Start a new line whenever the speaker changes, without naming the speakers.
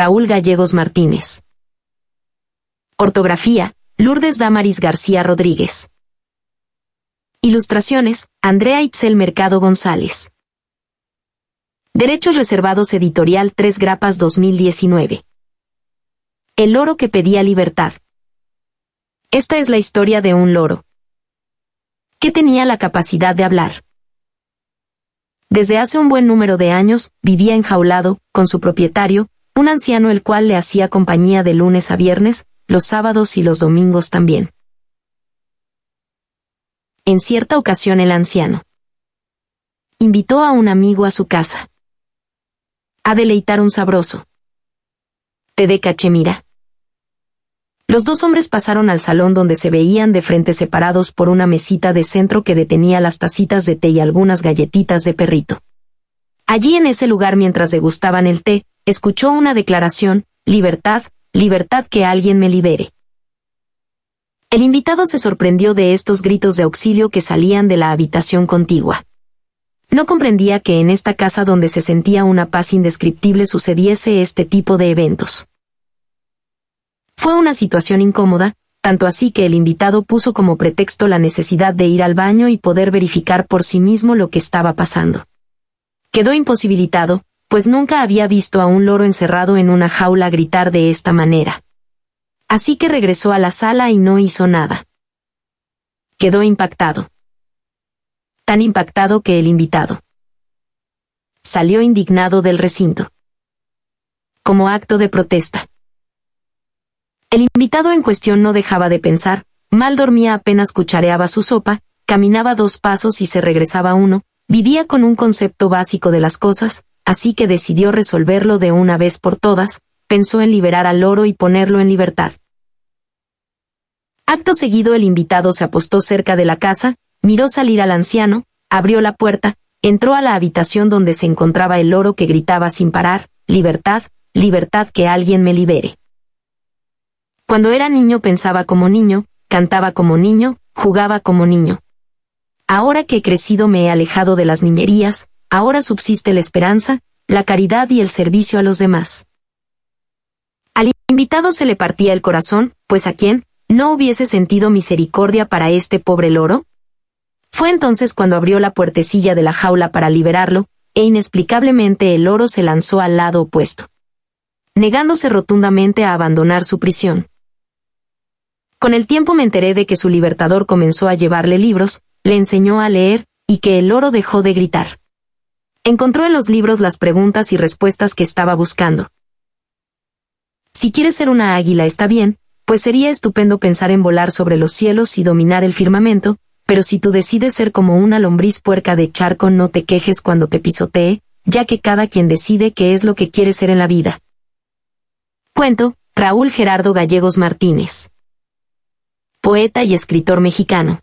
Raúl Gallegos Martínez. Ortografía, Lourdes Damaris García Rodríguez. Ilustraciones, Andrea Itzel Mercado González. Derechos Reservados Editorial 3 Grapas 2019. El loro que pedía libertad. Esta es la historia de un loro. Que tenía la capacidad de hablar. Desde hace un buen número de años, vivía enjaulado, con su propietario, un anciano el cual le hacía compañía de lunes a viernes, los sábados y los domingos también. En cierta ocasión el anciano invitó a un amigo a su casa. A deleitar un sabroso. Te de cachemira. Los dos hombres pasaron al salón donde se veían de frente separados por una mesita de centro que detenía las tacitas de té y algunas galletitas de perrito. Allí en ese lugar mientras degustaban el té, escuchó una declaración, libertad, libertad que alguien me libere. El invitado se sorprendió de estos gritos de auxilio que salían de la habitación contigua. No comprendía que en esta casa donde se sentía una paz indescriptible sucediese este tipo de eventos. Fue una situación incómoda, tanto así que el invitado puso como pretexto la necesidad de ir al baño y poder verificar por sí mismo lo que estaba pasando. Quedó imposibilitado, pues nunca había visto a un loro encerrado en una jaula gritar de esta manera. Así que regresó a la sala y no hizo nada. Quedó impactado. Tan impactado que el invitado salió indignado del recinto. Como acto de protesta. El invitado en cuestión no dejaba de pensar, mal dormía apenas cuchareaba su sopa, caminaba dos pasos y se regresaba uno, vivía con un concepto básico de las cosas, así que decidió resolverlo de una vez por todas, pensó en liberar al loro y ponerlo en libertad. Acto seguido el invitado se apostó cerca de la casa, miró salir al anciano, abrió la puerta, entró a la habitación donde se encontraba el loro que gritaba sin parar, libertad, libertad que alguien me libere. Cuando era niño pensaba como niño, cantaba como niño, jugaba como niño. Ahora que he crecido me he alejado de las niñerías, ahora subsiste la esperanza, la caridad y el servicio a los demás. Al invitado se le partía el corazón, pues a quién, no hubiese sentido misericordia para este pobre loro? Fue entonces cuando abrió la puertecilla de la jaula para liberarlo, e inexplicablemente el loro se lanzó al lado opuesto, negándose rotundamente a abandonar su prisión. Con el tiempo me enteré de que su libertador comenzó a llevarle libros, le enseñó a leer, y que el loro dejó de gritar. Encontró en los libros las preguntas y respuestas que estaba buscando. Si quieres ser una águila está bien, pues sería estupendo pensar en volar sobre los cielos y dominar el firmamento, pero si tú decides ser como una lombriz puerca de charco no te quejes cuando te pisotee, ya que cada quien decide qué es lo que quiere ser en la vida. Cuento, Raúl Gerardo Gallegos Martínez poeta y escritor mexicano.